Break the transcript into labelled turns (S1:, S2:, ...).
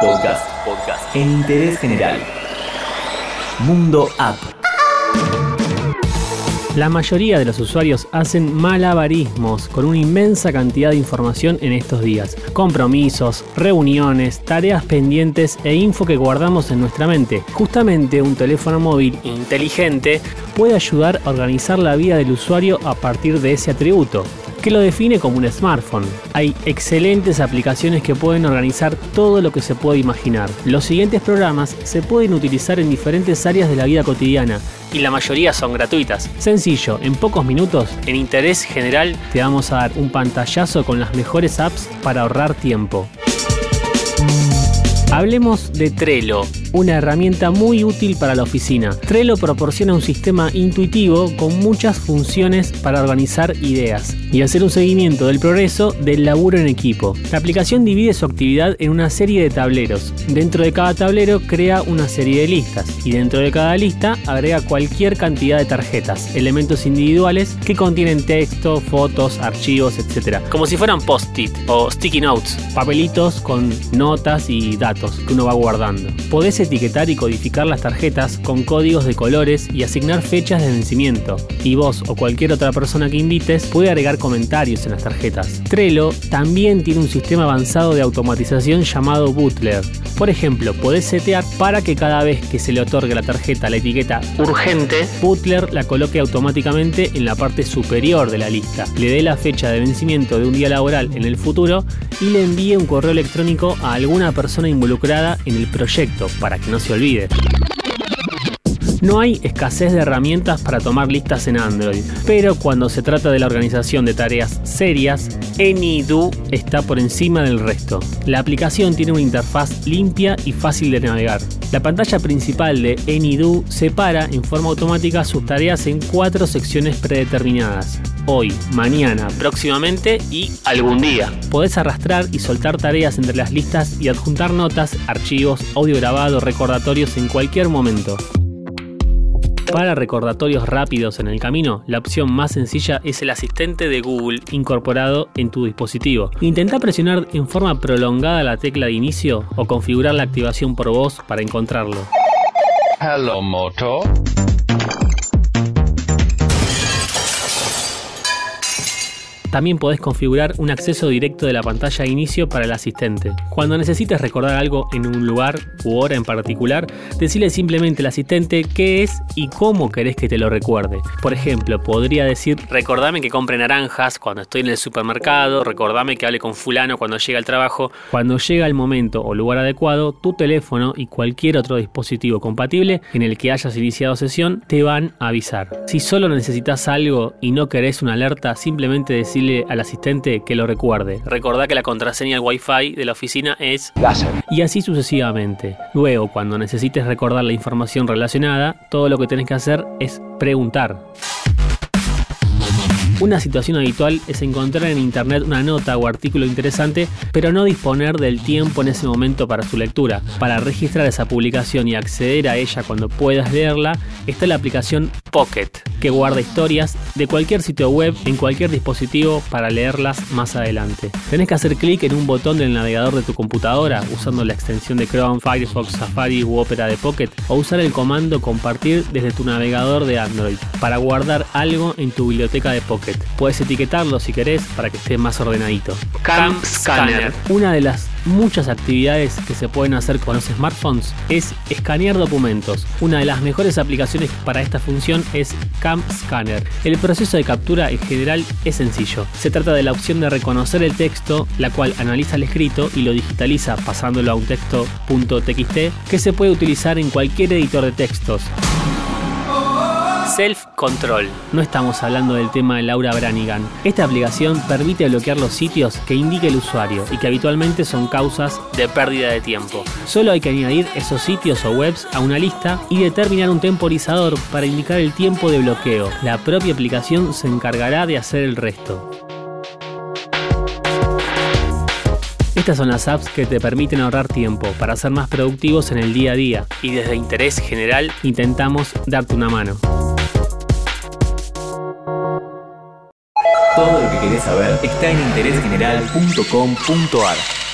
S1: Podcast. Podcast. En interés general. Mundo App.
S2: La mayoría de los usuarios hacen malabarismos con una inmensa cantidad de información en estos días. Compromisos, reuniones, tareas pendientes e info que guardamos en nuestra mente. Justamente un teléfono móvil inteligente puede ayudar a organizar la vida del usuario a partir de ese atributo que lo define como un smartphone. Hay excelentes aplicaciones que pueden organizar todo lo que se puede imaginar. Los siguientes programas se pueden utilizar en diferentes áreas de la vida cotidiana y la mayoría son gratuitas. Sencillo, en pocos minutos, en interés general, te vamos a dar un pantallazo con las mejores apps para ahorrar tiempo. Hablemos de Trello, una herramienta muy útil para la oficina. Trello proporciona un sistema intuitivo con muchas funciones para organizar ideas y hacer un seguimiento del progreso del laburo en equipo. La aplicación divide su actividad en una serie de tableros. Dentro de cada tablero crea una serie de listas y dentro de cada lista agrega cualquier cantidad de tarjetas, elementos individuales que contienen texto, fotos, archivos, etc. Como si fueran post-it o sticky notes, papelitos con notas y datos que uno va guardando. Podés etiquetar y codificar las tarjetas con códigos de colores y asignar fechas de vencimiento. Y vos o cualquier otra persona que invites puede agregar comentarios en las tarjetas. Trello también tiene un sistema avanzado de automatización llamado Butler. Por ejemplo, podés setear para que cada vez que se le otorgue la tarjeta la etiqueta urgente, Butler la coloque automáticamente en la parte superior de la lista, le dé la fecha de vencimiento de un día laboral en el futuro y le envíe un correo electrónico a alguna persona involucrada en el proyecto para que no se olvide. No hay escasez de herramientas para tomar listas en Android, pero cuando se trata de la organización de tareas serias, AnyDo está por encima del resto. La aplicación tiene una interfaz limpia y fácil de navegar. La pantalla principal de AnyDo separa en forma automática sus tareas en cuatro secciones predeterminadas. Hoy, mañana, próximamente y algún día. Podés arrastrar y soltar tareas entre las listas y adjuntar notas, archivos, audio grabado, recordatorios en cualquier momento. Para recordatorios rápidos en el camino, la opción más sencilla es el asistente de Google incorporado en tu dispositivo. Intenta presionar en forma prolongada la tecla de inicio o configurar la activación por voz para encontrarlo.
S3: Hello, Moto.
S2: También podés configurar un acceso directo de la pantalla de inicio para el asistente. Cuando necesites recordar algo en un lugar u hora en particular, decile simplemente al asistente qué es y cómo querés que te lo recuerde. Por ejemplo, podría decir, recordame que compre naranjas cuando estoy en el supermercado, recordame que hable con fulano cuando llega al trabajo. Cuando llega el momento o lugar adecuado, tu teléfono y cualquier otro dispositivo compatible en el que hayas iniciado sesión te van a avisar. Si solo necesitas algo y no querés una alerta, simplemente decir al asistente que lo recuerde. Recordá que la contraseña del Wi-Fi de la oficina es
S3: láser.
S2: Y así sucesivamente. Luego, cuando necesites recordar la información relacionada, todo lo que tenés que hacer es preguntar. Una situación habitual es encontrar en internet una nota o artículo interesante, pero no disponer del tiempo en ese momento para su lectura. Para registrar esa publicación y acceder a ella cuando puedas leerla, está la aplicación Pocket, que guarda historias de cualquier sitio web en cualquier dispositivo para leerlas más adelante. Tenés que hacer clic en un botón del navegador de tu computadora usando la extensión de Chrome, Firefox, Safari u Opera de Pocket o usar el comando compartir desde tu navegador de Android para guardar algo en tu biblioteca de Pocket. Puedes etiquetarlo si querés para que esté más ordenadito.
S3: Cam Scanner.
S2: Una de las muchas actividades que se pueden hacer con los smartphones es escanear documentos. Una de las mejores aplicaciones para esta función es Cam Scanner. El proceso de captura en general es sencillo. Se trata de la opción de reconocer el texto, la cual analiza el escrito y lo digitaliza pasándolo a un texto .txt que se puede utilizar en cualquier editor de textos. Self-Control. No estamos hablando del tema de Laura Branigan. Esta aplicación permite bloquear los sitios que indique el usuario y que habitualmente son causas de pérdida de tiempo. Solo hay que añadir esos sitios o webs a una lista y determinar un temporizador para indicar el tiempo de bloqueo. La propia aplicación se encargará de hacer el resto. Estas son las apps que te permiten ahorrar tiempo para ser más productivos en el día a día y desde interés general intentamos darte una mano.
S1: Saber está en interésgeneral.com.ar.